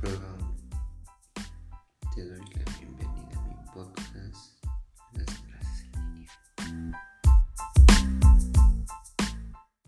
별한 대도 있네요.